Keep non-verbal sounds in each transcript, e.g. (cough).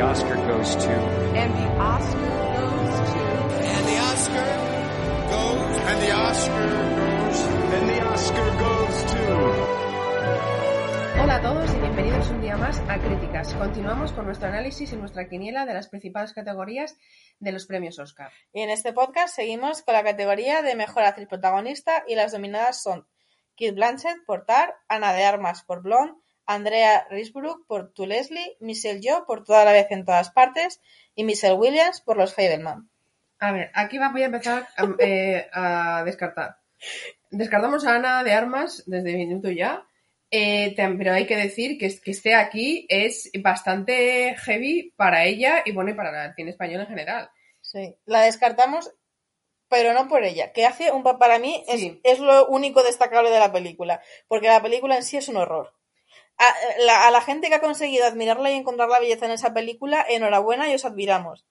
The Oscar goes to. And the Oscar goes to. And the Oscar goes. And the Oscar goes. And the Oscar goes to. Hola a todos y bienvenidos un día más a Críticas. Continuamos con nuestro análisis y nuestra quiniela de las principales categorías de los premios Oscar. Y en este podcast seguimos con la categoría de Mejor Actriz Protagonista y las dominadas son Kate Blanchett por Tar, Ana de Armas por Blonde, Andrea Risebrook por To Leslie, Michelle Yeoh por Toda la vez en todas partes y Michelle Williams por Los Fableman. A ver, aquí voy a empezar a, eh, a descartar. Descartamos a Ana de Armas desde minuto ya, eh, pero hay que decir que, que esté aquí es bastante heavy para ella y bueno, y para el cine español en general. Sí, la descartamos, pero no por ella, que hace un pa- para mí es, Sí. es lo único destacable de la película, porque la película en sí es un horror. A la, a la gente que ha conseguido admirarla y encontrar la belleza en esa película, enhorabuena y os admiramos.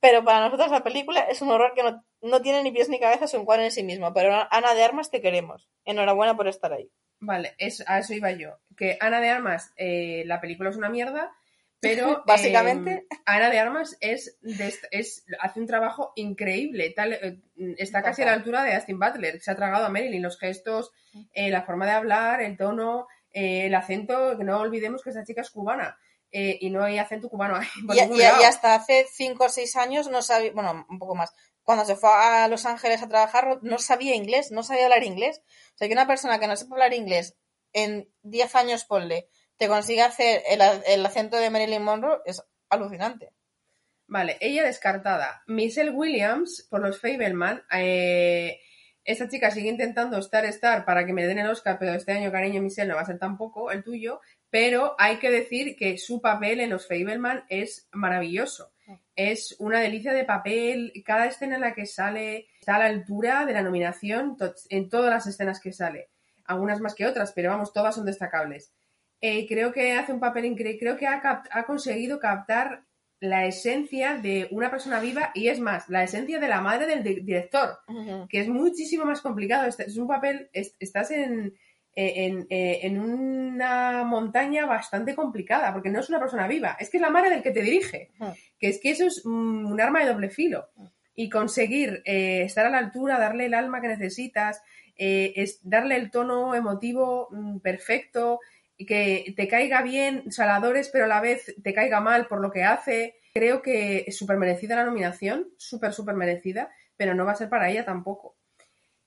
Pero para nosotros la película es un horror que no, no tiene ni pies ni cabeza, es un cuadro en sí mismo. Pero Ana de Armas te queremos. Enhorabuena por estar ahí. Vale, es, a eso iba yo. Que Ana de Armas, eh, la película es una mierda, pero (laughs) Básicamente. eh, Ana de Armas es, de es hace un trabajo increíble. Tal, eh, está casi a la altura de Austin Butler. Se ha tragado a Marilyn los gestos, eh, la forma de hablar, el tono, eh, el acento. Que no olvidemos que esa chica es cubana. eh, y no hay acento cubano ahí. Y, hasta hace 5 o 6 años no sabía, bueno, un poco más, cuando se fue a Los Ángeles a trabajar no sabía inglés, no sabía hablar inglés. O sea, que una persona que no sepa hablar inglés en 10 años, ponle, te consigue hacer el, el acento de Marilyn Monroe, es alucinante. Vale, ella descartada. Michelle Williams, por los Fableman. Eh, esta chica sigue intentando estar Star para que me den el Oscar, pero este año, cariño, Michelle, no va a ser tampoco el tuyo. Pero hay que decir que su papel en los Fableman es maravilloso. Es una delicia de papel. Cada escena en la que sale está a la altura de la nominación en todas las escenas que sale. Algunas más que otras, pero vamos, todas son destacables. Eh, creo que hace un papel increíble. Creo que ha conseguido captar la esencia de una persona viva y es más, la esencia de la madre del di- director, que es muchísimo más complicado. Este es un papel, es- estás en, eh, en, eh, en una montaña bastante complicada, porque no es una persona viva, es que es la madre del que te dirige, que es que eso es un arma de doble filo. Y conseguir eh, estar a la altura, darle el alma que necesitas, eh, es darle el tono emotivo mm, perfecto, que te caiga bien, saladores, pero a la vez te caiga mal por lo que hace. Creo que es súper merecida la nominación, súper, súper merecida, pero no va a ser para ella tampoco.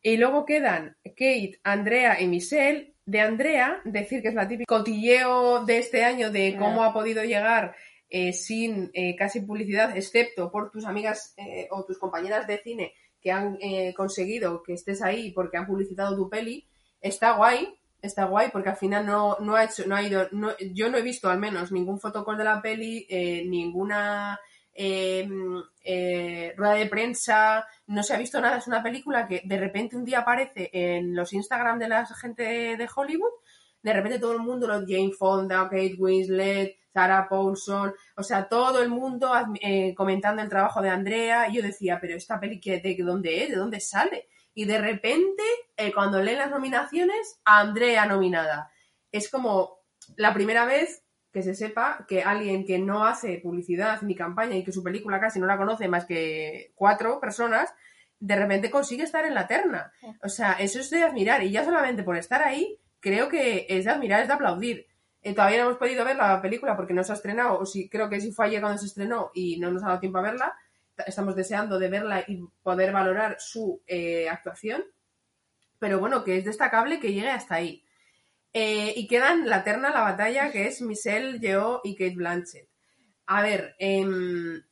Y luego quedan Kate, Andrea y Michelle. De Andrea, decir que es la típica cotilleo de este año de cómo ha podido llegar eh, sin eh, casi publicidad, excepto por tus amigas eh, o tus compañeras de cine que han eh, conseguido que estés ahí porque han publicitado tu peli. Está guay, está guay porque al final no, no ha hecho, no ha ido, no- yo no he visto al menos ningún fotocall de la peli, eh, ninguna eh, eh, rueda de prensa, no se ha visto nada, es una película que de repente un día aparece en los Instagram de la gente de Hollywood, de repente todo el mundo, los Jane Fonda, Kate Winslet, Sarah Paulson, o sea, todo el mundo eh, comentando el trabajo de Andrea, y yo decía, pero esta peli, ¿qué- ¿de dónde es? ¿De dónde sale? Y de repente, eh, cuando leen las nominaciones, Andrea nominada. Es como la primera vez que se sepa que alguien que no hace publicidad ni campaña y que su película casi no la conoce más que cuatro personas, de repente consigue estar en la terna. O sea, eso es de admirar. Y ya solamente por estar ahí, creo que es de admirar, es de aplaudir. Eh, todavía no hemos podido ver la película porque no se ha estrenado, o si, creo que sí fue ayer cuando se estrenó y no nos ha dado tiempo a verla. Estamos deseando de verla y poder valorar su eh, actuación. Pero bueno, que es destacable que llegue hasta ahí. Eh, y quedan la terna, la batalla, que es Michelle Yeoh y Kate Blanchett. A ver, em,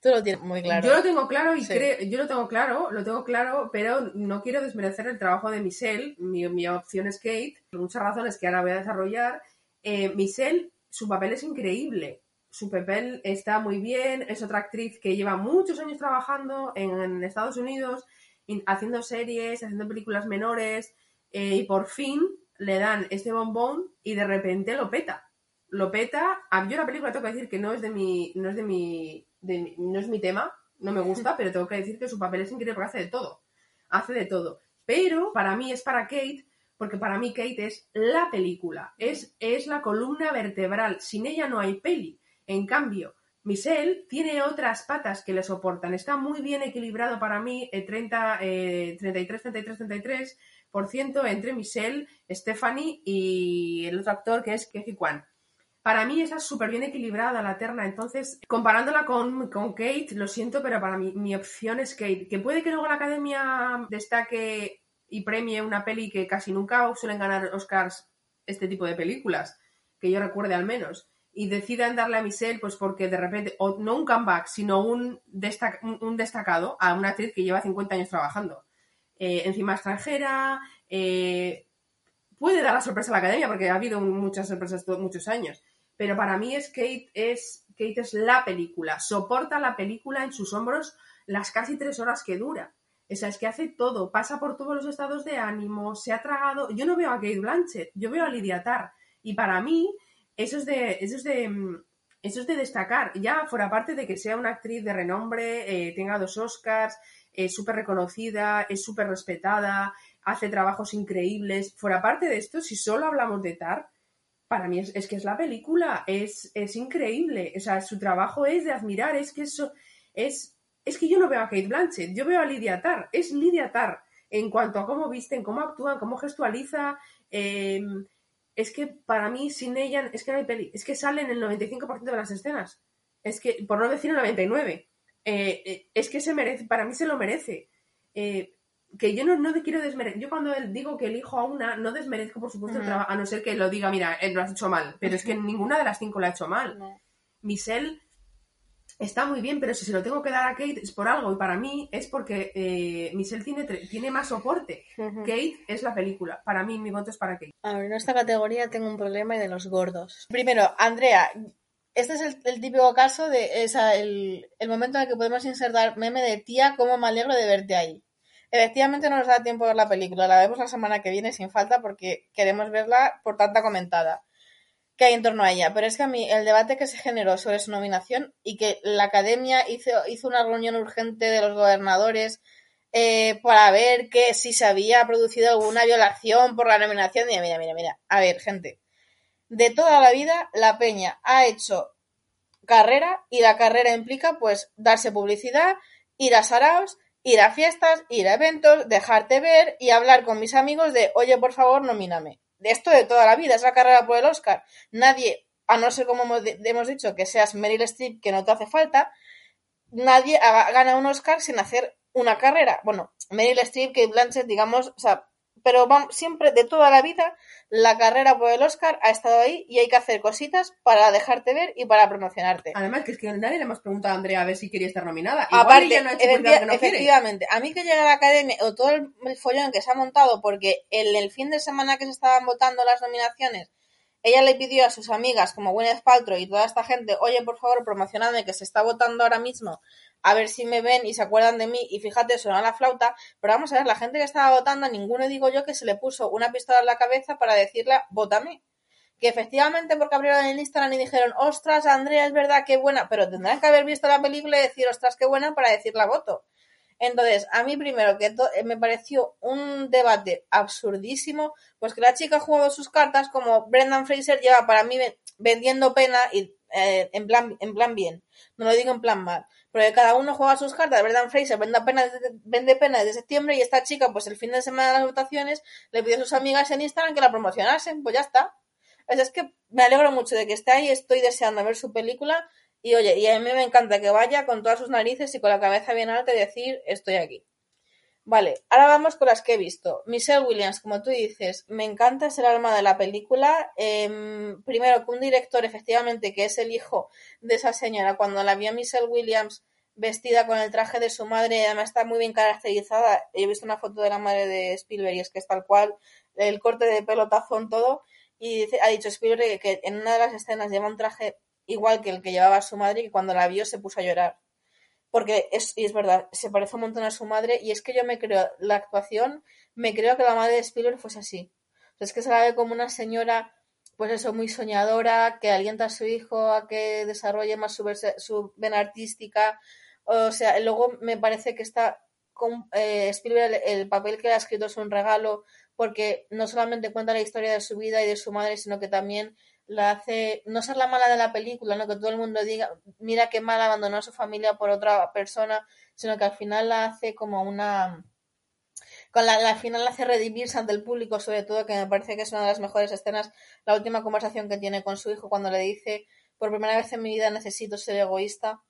Tú lo tienes muy claro. Yo lo tengo claro y Sí. creo, yo lo tengo claro, lo tengo claro, pero no quiero desmerecer el trabajo de Michelle. Mi, mi opción es Kate, por muchas razones que ahora voy a desarrollar. Eh, Michelle, su papel es increíble. Su papel está muy bien, es otra actriz que lleva muchos años trabajando en, Estados Unidos, haciendo series, haciendo películas menores, eh, y por fin le dan este bombón y de repente lo peta lo peta. Yo la película tengo que decir que no es de mi, no es de mi, de no es mi tema, no me gusta, pero tengo que decir que su papel es increíble porque hace de todo. Hace de todo. Pero para mí es para Kate, porque para mí Kate es la película, es, es la columna vertebral. Sin ella no hay peli. En cambio, Michelle tiene otras patas que le soportan. Está muy bien equilibrado para mí, eh, 30, eh, 33, 33, 33 por ciento entre Michelle, Stephanie y el otro actor que es Keji Kwan. Para mí está súper bien equilibrada la terna, entonces comparándola con, con Kate, lo siento, pero para mí mi opción es Kate. Que puede que luego la academia destaque y premie una peli que casi nunca suelen ganar Oscars este tipo de películas, que yo recuerde al menos, y decidan darle a Michelle, pues porque de repente, no un comeback, sino un, destac- un- un destacado a una actriz que lleva 50 años trabajando. Eh, encima extranjera, eh, puede dar la sorpresa a la academia, porque ha habido muchas sorpresas todos muchos años. Pero para mí es Kate es Kate es la película. Soporta la película en sus hombros las casi tres horas que dura. O sea, es que hace todo, pasa por todos los estados de ánimo, se ha tragado. Yo no veo a Kate Blanchett, yo veo a Lydia Tarr. Y para mí, eso es de, eso es de, mm, eso es de destacar. Ya fuera parte de que sea una actriz de renombre, eh, tenga dos Oscars, es súper reconocida, es súper respetada, hace trabajos increíbles. Fuera parte de esto, si solo hablamos de Tar, para mí es, que es la película, es, es increíble. O sea, su trabajo es de admirar, es que eso es. Es que yo no veo a Kate Blanchett, yo veo a Lydia Tarr, es Lydia Tarr en cuanto a cómo visten, cómo actúan, cómo gestualiza. eh, es que para mí, sin ella, es que no hay peli, es que sale en el 95% de las escenas. Es que, por no decir el 99%, eh, eh, es que se merece, para mí se lo merece. Eh, que yo no, no te quiero desmerecer. Yo cuando digo que elijo a una, no desmerezco, por supuesto, el trabajo, a no ser que lo diga, mira, lo has hecho mal. Pero es que ninguna de las cinco lo ha hecho mal. Michelle está muy bien, pero si se lo tengo que dar a Kate es por algo. Y para mí es porque eh, Michelle tiene, tiene más soporte. Kate es la película. Para mí, mi voto es para Kate. A ver, en esta categoría tengo un problema y de los gordos. Primero, Andrea, este es el, el típico caso de esa, el, el momento en el que podemos insertar meme de tía, cómo me alegro de verte ahí. Efectivamente no nos da tiempo de ver la película, la vemos la semana que viene sin falta porque queremos verla por tanta comentada que hay en torno a ella. Pero es que a mí el debate que se generó sobre su nominación y que la academia hizo, hizo una reunión urgente de los gobernadores eh, para ver que si se había producido alguna violación por la nominación. Mira, mira, mira, mira. A ver, gente. De toda la vida, la Peña ha hecho carrera y la carrera implica pues darse publicidad, ir a saraos, ir a fiestas, ir a eventos, dejarte ver y hablar con mis amigos de oye, por favor, nomíname. De esto de toda la vida, es la carrera por el Oscar. Nadie, a no ser como hemos, di- hemos dicho, que seas Meryl Streep, que no te hace falta, nadie gana un Oscar sin hacer una carrera. Bueno, Meryl Streep, Kate Blanchett, digamos, o sea, pero vamos, siempre de toda la vida la carrera por el Oscar ha estado ahí y hay que hacer cositas para dejarte ver y para promocionarte. Además, que es que nadie le hemos preguntado a Andrea a ver si quería estar nominada. Igual Aparte, ella no ha hecho efecti- porque no quiere. efectivamente, a mí que llega a la academia o todo el, el follón que se ha montado porque en el fin de semana que se estaban votando las nominaciones, ella le pidió a sus amigas como Gwyneth Paltrow y toda esta gente, oye, por favor, promocionadme que se está votando ahora mismo, a ver si me ven y se acuerdan de mí y fíjate, suena la flauta, pero vamos a ver, la gente que estaba votando, ninguno digo yo que se le puso una pistola en la cabeza para decirle, vótame que efectivamente porque abrieron el Instagram y dijeron, ostras, Andrea, es verdad, qué buena, pero tendrán que haber visto la película y decir, ostras, qué buena para decir la voto. Entonces, a mí primero que eh, me pareció un debate absurdísimo, pues que la chica ha jugado sus cartas como Brendan Fraser lleva para mí ven- vendiendo pena y eh, en plan en plan bien, no lo digo en plan mal, porque cada uno juega sus cartas, Brendan Fraser vende pena desde, vende pena desde septiembre y esta chica pues el fin de semana de las votaciones le pidió a sus amigas en Instagram que la promocionasen, pues ya está. Es que me alegro mucho de que esté ahí, estoy deseando ver su película y oye, y a mí me encanta que vaya con todas sus narices y con la cabeza bien alta y decir, estoy aquí. Vale, ahora vamos con las que he visto. Michelle Williams, como tú dices, me encanta, es el alma de la película. Em, primero, que un director, efectivamente, que es el hijo de esa señora, cuando la vio a Michelle Williams vestida con el traje de su madre, además está muy bien caracterizada. He visto una foto de la madre de Spielberg y es que es tal cual, el corte de pelo, tazón, todo. Y ha dicho Spielberg que en una de las escenas lleva un traje igual que el que llevaba su madre y que cuando la vio se puso a llorar. Porque es, y es verdad, se parece un montón a su madre y es que yo me creo, la actuación, me creo que la madre de Spielberg fuese así. Es que se la ve como una señora, pues eso, muy soñadora, que alienta a su hijo a que desarrolle más su, su vena artística. O sea, luego me parece que está con eh, Spielberg, el, el papel que le ha escrito es un regalo, porque no solamente cuenta la historia de su vida y de su madre, sino que también la hace no ser la mala de la película, no que todo el mundo diga, mira qué mal abandonó a su familia por otra persona, sino que al final la hace como una con la, al final la hace redimirse ante el público, sobre todo que me parece que es una de las mejores escenas, la última conversación que tiene con su hijo cuando le dice, por primera vez en mi vida necesito ser egoísta.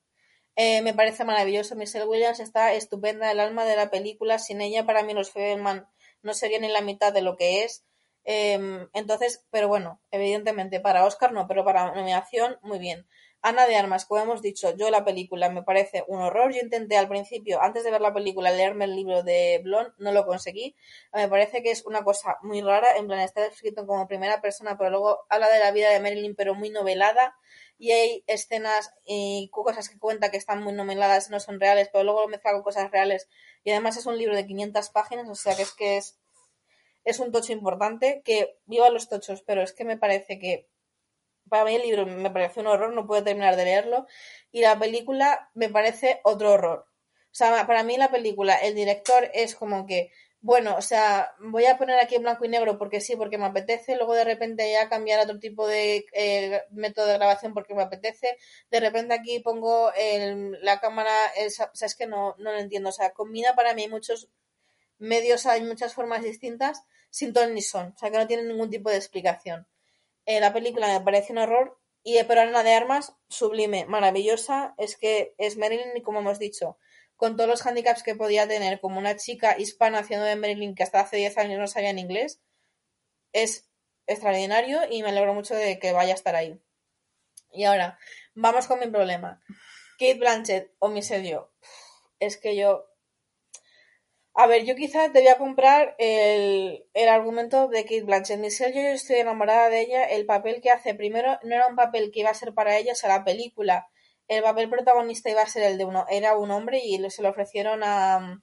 Eh, me parece maravilloso. Michelle Williams está estupenda, el alma de la película. Sin ella, para mí, los Fableman no serían ni la mitad de lo que es. Eh, entonces, pero bueno, evidentemente para Oscar no, pero para nominación, muy bien. Ana de Armas, como hemos dicho, yo la película me parece un horror. Yo intenté al principio, antes de ver la película, leerme el libro de Blon, no lo conseguí. Me parece que es una cosa muy rara, en plan está escrito como primera persona, pero luego habla de la vida de Marilyn, pero muy novelada. Y hay escenas y cosas que cuenta que están muy noveladas, no son reales, pero luego lo mezcla con cosas reales. Y además es un libro de 500 páginas, o sea que es que es, es un tocho importante, que viva los tochos, pero es que me parece que para mí el libro me parece un horror, no puedo terminar de leerlo, y la película me parece otro horror. O sea, para mí la película, el director es como que, bueno, o sea, voy a poner aquí en blanco y negro porque sí, porque me apetece, luego de repente ya cambiar a otro tipo de eh, método de grabación porque me apetece, de repente aquí pongo el- la cámara, es- o sea, es que no, no lo entiendo, o sea, combina para mí muchos medios, hay muchas formas distintas, sin ton ni son, o sea, que no tienen ningún tipo de explicación. Eh, la película me parece un horror, y pero Ana de Armas, sublime, maravillosa, es que es Marilyn, y como hemos dicho, con todos los handicaps que podía tener como una chica hispana haciendo de Marilyn que hasta hace 10 años no sabía en inglés, es extraordinario y me alegro mucho de que vaya a estar ahí. Y ahora, vamos con mi problema. Kate Blanchett o Yeoh. Es que yo... A ver, yo quizás debía comprar el, el argumento de Kate Blanchett. Michelle yo estoy enamorada de ella. El papel que hace, primero, no era un papel que iba a ser para ella, o sea, la película. El papel protagonista iba a ser el de uno, era un hombre y se lo ofrecieron a um,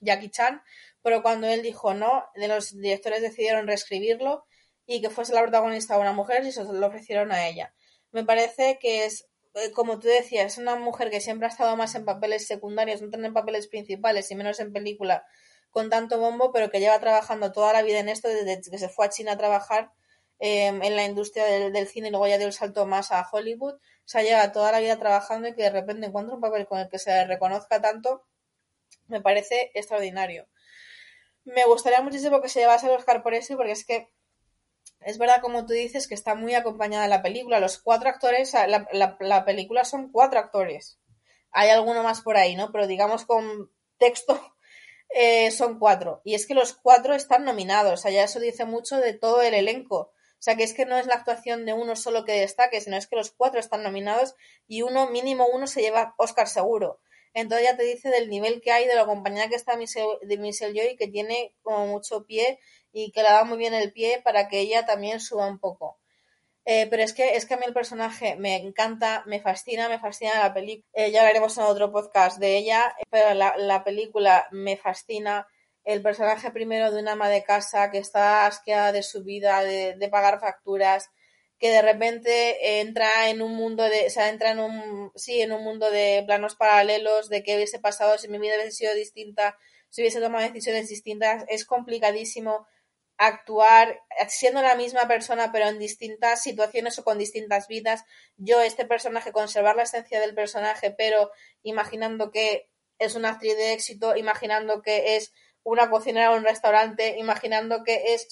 Jackie Chan, pero cuando él dijo no, de los directores decidieron reescribirlo y que fuese la protagonista una mujer y se lo ofrecieron a ella. Me parece que es, como tú decías, una mujer que siempre ha estado más en papeles secundarios, no en papeles principales y menos en película con tanto bombo, pero que lleva trabajando toda la vida en esto desde que se fue a China a trabajar eh, en la industria del, cine y luego ya dio el salto más a Hollywood. O sea, lleva toda la vida trabajando y que de repente encuentra un papel con el que se reconozca tanto, me parece extraordinario. Me gustaría muchísimo que se llevase el Oscar por eso, porque es que es verdad, como tú dices, que está muy acompañada la película. Los cuatro actores, la, la, la, película son cuatro actores. Hay alguno más por ahí, ¿no? Pero digamos con texto (laughs) eh, son cuatro. Y es que los cuatro están nominados. O sea, ya eso dice mucho de todo el elenco. O sea, que es que no es la actuación de uno solo que destaque, sino es que los cuatro están nominados y uno, mínimo uno, se lleva Oscar seguro. Entonces ya te dice del nivel que hay, de la compañía que está de Michelle Joy, que tiene como mucho pie y que le da muy bien el pie para que ella también suba un poco. Eh, pero es que, es que a mí el personaje me encanta, me fascina, me fascina la película. Eh, ya hablaremos en otro podcast de ella, pero la, la película me fascina el personaje primero de una ama de casa que está asqueada de su vida, de, de pagar facturas, que de repente entra en un mundo de, o sea, entra en un, sí, en un mundo de planos paralelos, de qué hubiese pasado si mi vida hubiese sido distinta, si hubiese tomado decisiones distintas, es complicadísimo actuar siendo la misma persona pero en distintas situaciones o con distintas vidas. Yo, este personaje, conservar la esencia del personaje, pero imaginando que es una actriz de éxito, imaginando que es una cocinera en un restaurante, imaginando que es,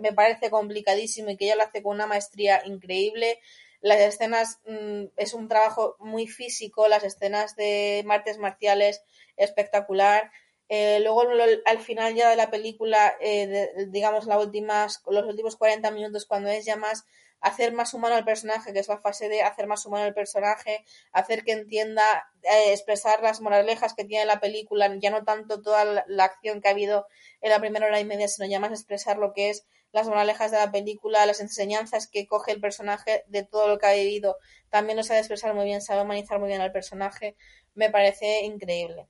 me parece complicadísimo y que ella lo hace con una maestría increíble. Las escenas mmm, es un trabajo muy físico, las escenas de martes marciales espectacular. Eh, luego al final ya de la película, eh, digamos la últimas, los últimos 40 minutos cuando es ya más hacer más humano al personaje, que es la fase de hacer más humano al personaje, hacer que entienda, eh, expresar las moralejas que tiene la película, ya no tanto toda la, la acción que ha habido en la primera hora y media, sino ya más expresar lo que es las moralejas de la película, las enseñanzas que coge el personaje de todo lo que ha vivido. También lo sabe expresar muy bien, sabe humanizar muy bien al personaje. Me parece increíble.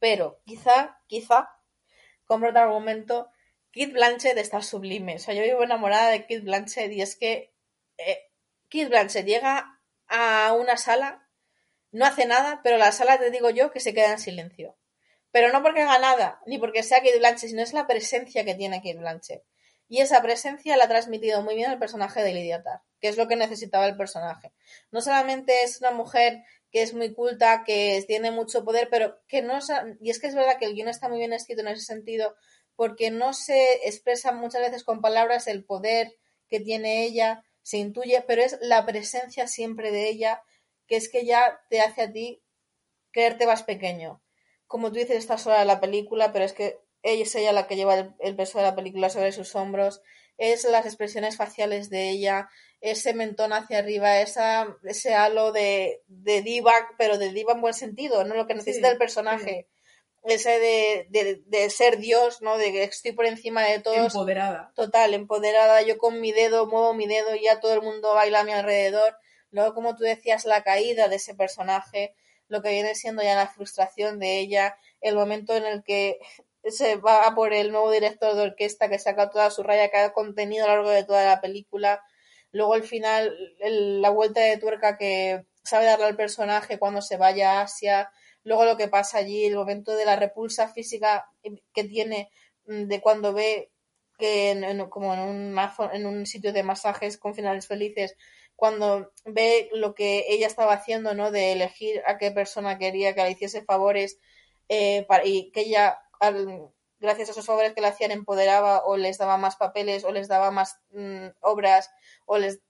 Pero quizá, quizá, compro otro argumento, Kid Blanchett está sublime. O sea, yo vivo enamorada de Kid Blanchett y es que eh, Kid Blanchett llega a una sala, no hace nada, pero la sala te digo yo que se queda en silencio. Pero no porque haga nada, ni porque sea Kid Blanchett, sino es la presencia que tiene Kid Blanchett. Y esa presencia la ha transmitido muy bien el personaje de Lydia Tarr, que es lo que necesitaba el personaje. No solamente es una mujer que es muy culta, que tiene mucho poder, pero que no... sa- Y es que es verdad que el guion está muy bien escrito en ese sentido, porque no se expresa muchas veces con palabras el poder que tiene ella, se intuye, pero es la presencia siempre de ella, que es que ya te hace a ti creerte más pequeño. Como tú dices, está sola en la película, pero es que es ella la que lleva el, el peso de la película sobre sus hombros, es las expresiones faciales de ella, ese mentón hacia arriba, esa, ese halo de, de diva, pero de diva en buen sentido, no lo que necesita Sí, el personaje. Ese de, de, de ser Dios, ¿no? De que estoy por encima de todos. Empoderada. Total, empoderada, yo con mi dedo muevo mi dedo y ya todo el mundo baila a mi alrededor. Luego, como tú decías, la caída de ese personaje, lo que viene siendo ya la frustración de ella, el momento en el que se va por el nuevo director de orquesta que saca toda su raya, cada contenido a lo largo de toda la película. Luego el final, el- la vuelta de tuerca que sabe darle al personaje cuando se vaya a Asia. Luego lo que pasa allí, el momento de la repulsa física que tiene mm, de cuando ve que en, como en un, mazo- en un sitio de masajes con finales felices, cuando ve lo que ella estaba haciendo, ¿no? De elegir a qué persona quería que le hiciese favores eh, para- y que ella, al- gracias a esos favores que le hacían, empoderaba o les daba más papeles o les daba más mm, obras o les...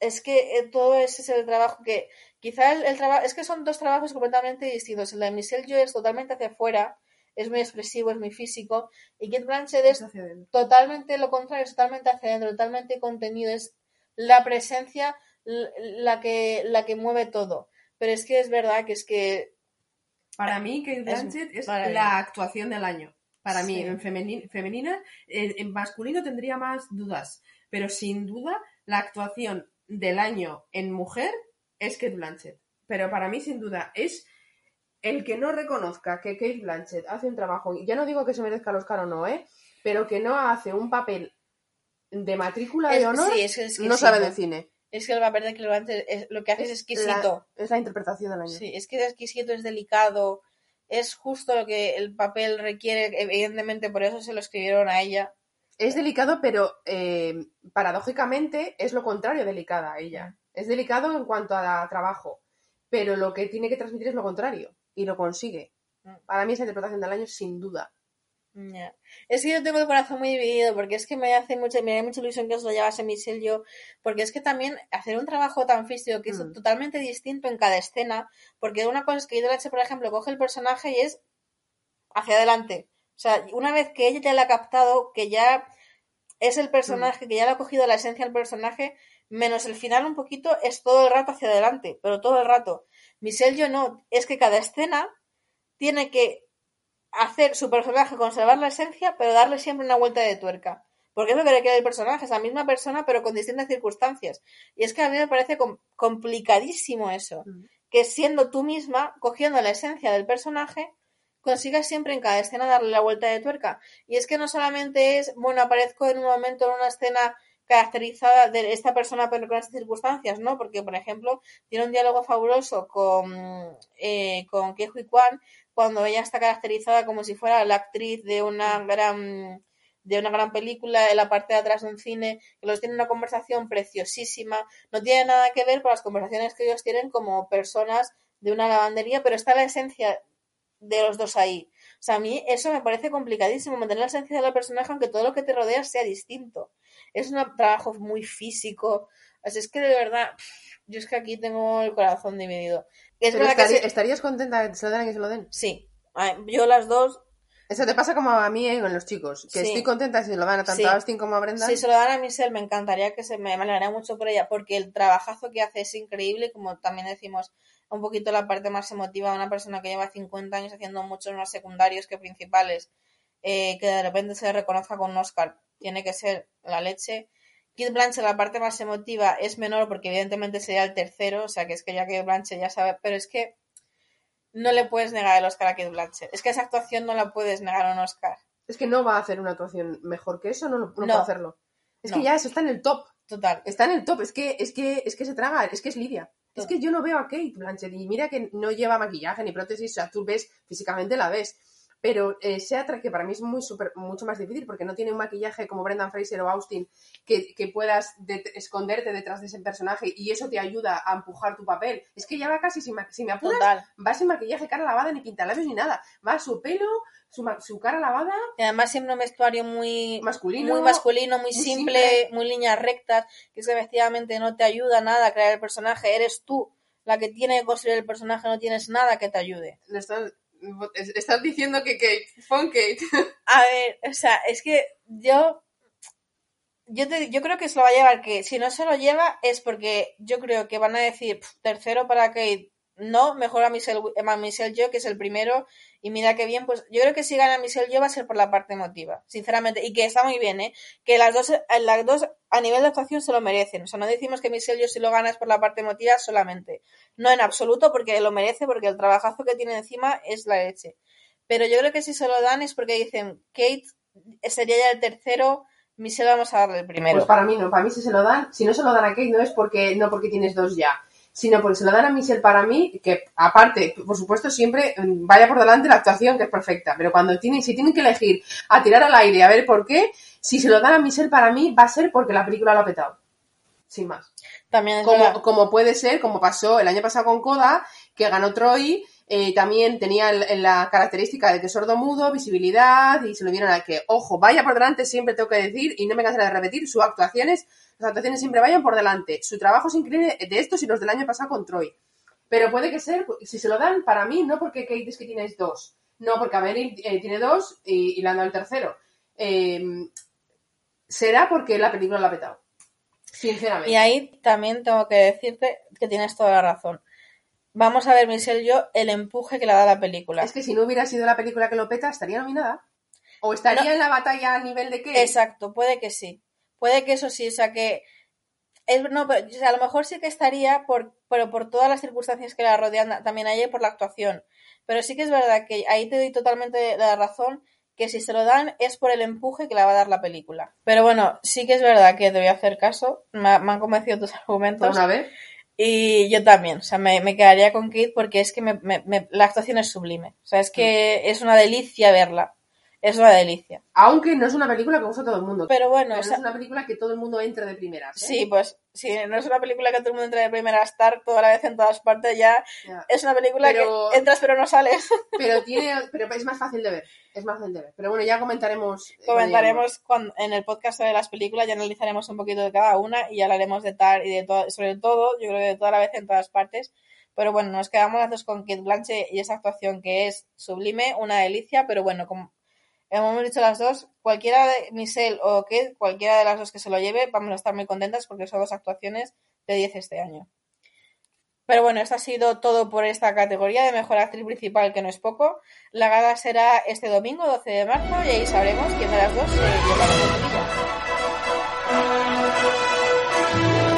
Es que eh, todo ese es el trabajo que... Quizá el, el trabajo... Es que son dos trabajos completamente distintos. El de Michelle Yeoh es totalmente hacia afuera, es muy expresivo, es muy físico, y Kate Blanchett es Es totalmente lo contrario, es totalmente hacia adentro, totalmente contenido, es la presencia la que, la que mueve todo. Pero es que es verdad que es que Para mí, Kate Blanchett es, la actuación del año. Para mí, Sí. en femeni- femenina, en, en masculino tendría más dudas. Pero sin duda, la actuación del año en mujer es Kate Blanchett. Pero para mí, sin duda, es el que no reconozca que Kate Blanchett hace un trabajo, ya no digo que se merezca el Oscar o no, ¿eh? Pero que no hace un papel de matrícula Es- de honor, sí, es no sabe de cine. Es que el papel de Blanchett es- lo que hace es, exquisito. La, es la interpretación del año. Sí, es que es exquisito, es delicado, es justo lo que el papel requiere, evidentemente por eso se lo escribieron a ella. Es delicado, pero eh, paradójicamente es lo contrario delicada a ella. Es delicado en cuanto a trabajo, pero lo que tiene que transmitir es lo contrario y lo consigue. Mm. Para mí es la interpretación del año sin duda. Es que yo tengo el corazón muy dividido porque es que me hace mucha, me da mucha ilusión que os lo llevase Michelle yo, porque es que también hacer un trabajo tan físico que es Mm. totalmente distinto en cada escena, porque una cosa es que Idolache, por ejemplo, coge el personaje y es hacia adelante. O sea, una vez que ella ya la ha captado, que ya es el personaje, que ya le ha cogido la esencia del personaje, menos el final un poquito, es todo el rato hacia adelante, pero todo el rato. Michelle yo no, es que cada escena tiene que hacer su personaje, conservar la esencia, pero darle siempre una vuelta de tuerca. Porque es lo que le queda personaje, es la misma persona, pero con distintas circunstancias. Y es que a mí me parece com- complicadísimo eso. Mm. Que siendo tú misma, cogiendo la esencia del personaje, consigas siempre en cada escena darle la vuelta de tuerca. Y es que no solamente es, bueno, aparezco en un momento en una escena caracterizada de esta persona pero con estas circunstancias, ¿no? Porque, por ejemplo, tiene un diálogo fabuloso con, eh, con Kehui Kwan cuando ella está caracterizada como si fuera la actriz de una gran de una gran película en la parte de atrás de un cine, que los tiene una conversación preciosísima, no tiene nada que ver con las conversaciones que ellos tienen como personas de una lavandería, pero está la esencia de los dos ahí. O sea, a mí eso me parece complicadísimo, mantener la esencia del personaje aunque todo lo que te rodea sea distinto. Es un trabajo muy físico. Así es que de verdad, yo es que aquí tengo el corazón dividido. Es Pero verdad que se- ¿Estarías contenta de que se lo den a que se lo den? Sí, yo las dos, Eso te pasa como a mí eh, con los chicos, que Sí. estoy contenta si se lo dan a tanto Sí. a Austin como a Brendan. Si se lo dan a Michelle, me encantaría que se me, me alegraría mucho por ella, porque el trabajazo que hace es increíble, como también decimos, un poquito la parte más emotiva de una persona que lleva 50 años haciendo muchos más secundarios que principales, eh, que de repente se le reconozca con un Oscar, tiene que ser la leche. Kid Blanchett, la parte más emotiva es menor, porque evidentemente sería el tercero, o sea que es que ya que Blanchett ya sabe, pero es que no le puedes negar el Oscar a Kid Blanchett. Es que esa actuación no la puedes negar un Oscar. Es que no va a hacer una actuación mejor que eso, no, no, no No. puede hacerlo. Es No. que ya eso está en el top. Total. Está en el top, es que, es que, es que se traga, es que es Lidia. Es que yo no veo a Kate Blanchett y mira que no lleva maquillaje ni prótesis, o sea, tú ves, físicamente la ves. Pero eh, sea tra- que para mí es muy super, mucho más difícil porque no tiene un maquillaje como Brendan Fraser o Austin que, que puedas de- esconderte detrás de ese personaje y eso te ayuda a empujar tu papel. Es que ya va casi, sin ma- si me apuras, Total. va sin maquillaje, cara lavada, ni pintalabios ni nada. Va su pelo, su, su cara lavada, Y además siempre un vestuario muy masculino. muy masculino, muy muy simple, simple. muy líneas rectas, que es que efectivamente no te ayuda nada a crear el personaje, eres tú la que tiene que construir el personaje, no tienes nada que te ayude. Estás, diciendo que Kate, pon Kate. (laughs) A ver, o sea, es que yo yo, te- yo creo que se lo va a llevar, que si no se lo lleva es porque yo creo que van a decir "Pf, tercero para Kate, no, mejor a Michelle, a Michelle Yeoh, que es el primero, y mira qué bien, pues yo creo que si gana Michelle Yeoh va a ser por la parte emotiva, sinceramente, y que está muy bien, ¿eh? Que las dos, las dos a nivel de actuación se lo merecen, o sea, no decimos que Michelle Yeoh si lo gana es por la parte emotiva solamente, no en absoluto porque lo merece, porque el trabajazo que tiene encima es la leche, pero yo creo que si se lo dan es porque dicen, Kate sería ya el tercero, Michelle vamos a darle el primero. Pues para mí no, para mí si se lo dan, si no se lo dan a Kate no es porque no porque tienes dos ya, sino porque se lo dan a Michelle para mí, que aparte, por supuesto, siempre mm, vaya por delante la actuación, que es perfecta, pero cuando tienen, si tienen que elegir a tirar al aire a ver por qué, si se lo dan a Michelle para mí va a ser porque la película lo ha petado. Sin más. También es verdad. Como, como puede ser, como pasó el año pasado con Coda, que ganó Troy, eh, también tenía la característica de que es sordo-mudo, visibilidad, y se lo vieron a que, ojo, vaya por delante, siempre tengo que decir, y no me cansaré de repetir, sus actuaciones, las actuaciones siempre vayan por delante. Su trabajo es increíble de estos y los del año pasado con Troy. Pero puede que ser, si se lo dan, para mí, no porque Kate es que tienes dos, no, porque a Meryl eh, tiene dos y, y le han dado el tercero. Eh, será porque la película la ha petado. Sinceramente. Y ahí también tengo que decirte que tienes toda la razón. Vamos a ver, Michelle, yo, el empuje que le da la película. Es que si no hubiera sido la película que lo peta, estaría nominada. O estaría No. en la batalla a nivel de qué. Exacto, puede que sí. Puede que eso sí, o sea que. Es, no, pero, o sea, a lo mejor sí que estaría, por, pero por todas las circunstancias que la rodean también a ella y por la actuación. Pero sí que es verdad que ahí te doy totalmente la razón que si se lo dan es por el empuje que le va a dar la película. Pero bueno, sí que es verdad que te voy a hacer caso. Me, ha- me han convencido tus argumentos. Una vez. Y yo también, o sea, me, me quedaría con Kate porque es que me- me- me- la actuación es sublime. O sea, es que es una delicia verla. Es una delicia. Aunque no es una película que gusta a todo el mundo. Pero bueno, Pero o sea, es una película que todo el mundo entre de primeras. ¿eh? sí, pues si no es una película que todo el mundo entra de primera a estar toda la vez en todas partes, ya Ya. es una película Pero- que entras pero no sales. (laughs) Pero tiene, pero es más fácil de ver. Es más fácil de ver. Pero bueno, ya comentaremos. eh, Comentaremos cuando, en el podcast sobre las películas, ya analizaremos un poquito de cada una y ya hablaremos de tal y de todo, sobre todo, yo creo que de toda la vez en todas partes. Pero bueno, nos quedamos dos con Kate Blanche y esa actuación que es sublime, una delicia, pero bueno, como hemos dicho las dos, cualquiera de Michelle o Kate, cualquiera de las dos que se lo lleve, vamos a estar muy contentas porque son dos actuaciones de 10 este año. Pero bueno, esto ha sido todo por esta categoría de mejor actriz principal, que no es poco. La gala será este domingo, 12 de marzo, y ahí sabremos quién de las dos se lleva la nominación.